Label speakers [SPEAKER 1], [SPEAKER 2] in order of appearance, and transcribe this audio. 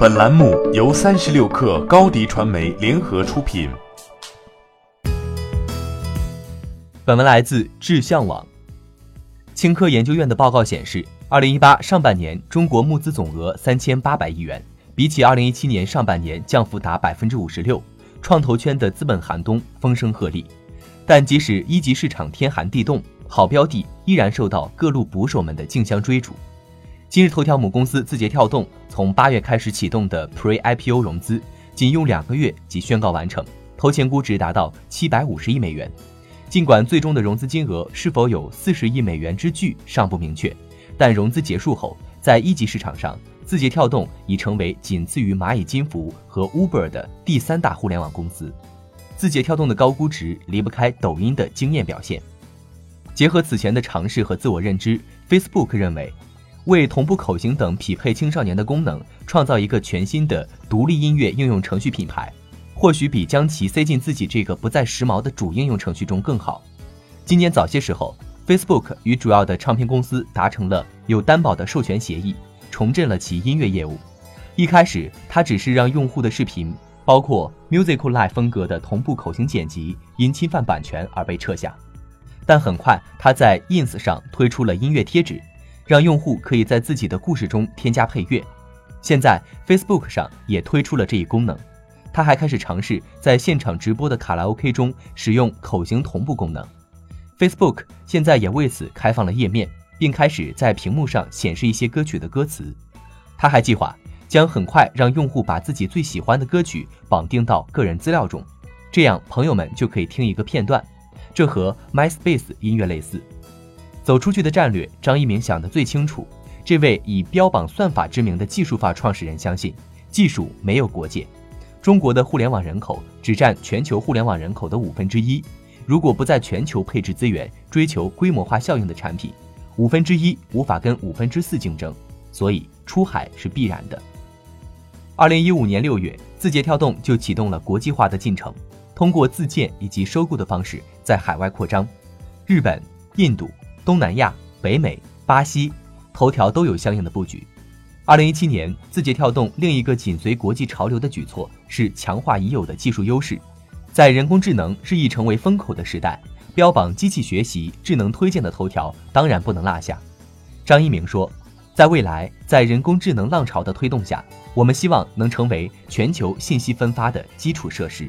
[SPEAKER 1] 本栏目由三十六氪高低传媒联合出品。
[SPEAKER 2] 本文来自志向网。青科研究院的报告显示，二零一八上半年中国募资总额三千八百亿元，比起二零一七年上半年降幅达百分之五十六。创投圈的资本寒冬风声鹤唳，但即使一级市场天寒地冻，好标的依然受到各路捕手们的竞相追逐。今日头条母公司字节跳动从八月开始启动的 Pre-IPO 融资，仅用两个月即宣告完成，投前估值达到七百五十亿美元。尽管最终的融资金额是否有四十亿美元之巨尚不明确，但融资结束后，在一级市场上，字节跳动已成为仅次于蚂蚁金服和 Uber 的第三大互联网公司。字节跳动的高估值离不开抖音的惊艳表现。结合此前的尝试和自我认知，Facebook 认为。为同步口型等匹配青少年的功能，创造一个全新的独立音乐应用程序品牌，或许比将其塞进自己这个不再时髦的主应用程序中更好。今年早些时候，Facebook 与主要的唱片公司达成了有担保的授权协议，重振了其音乐业务。一开始，它只是让用户的视频，包括 Musical Live 风格的同步口型剪辑，因侵犯版权而被撤下。但很快，它在 Ins 上推出了音乐贴纸。让用户可以在自己的故事中添加配乐。现在 Facebook 上也推出了这一功能。他还开始尝试在现场直播的卡拉 OK 中使用口型同步功能。Facebook 现在也为此开放了页面，并开始在屏幕上显示一些歌曲的歌词。他还计划将很快让用户把自己最喜欢的歌曲绑定到个人资料中，这样朋友们就可以听一个片段。这和 MySpace 音乐类似。走出去的战略，张一鸣想得最清楚。这位以标榜算法之名的技术化创始人相信，技术没有国界。中国的互联网人口只占全球互联网人口的五分之一，如果不在全球配置资源，追求规模化效应的产品，五分之一无法跟五分之四竞争，所以出海是必然的。二零一五年六月，字节跳动就启动了国际化的进程，通过自建以及收购的方式在海外扩张，日本、印度。东南亚、北美、巴西，头条都有相应的布局。二零一七年，字节跳动另一个紧随国际潮流的举措是强化已有的技术优势。在人工智能日益成为风口的时代，标榜机器学习、智能推荐的头条当然不能落下。张一鸣说，在未来，在人工智能浪潮的推动下，我们希望能成为全球信息分发的基础设施。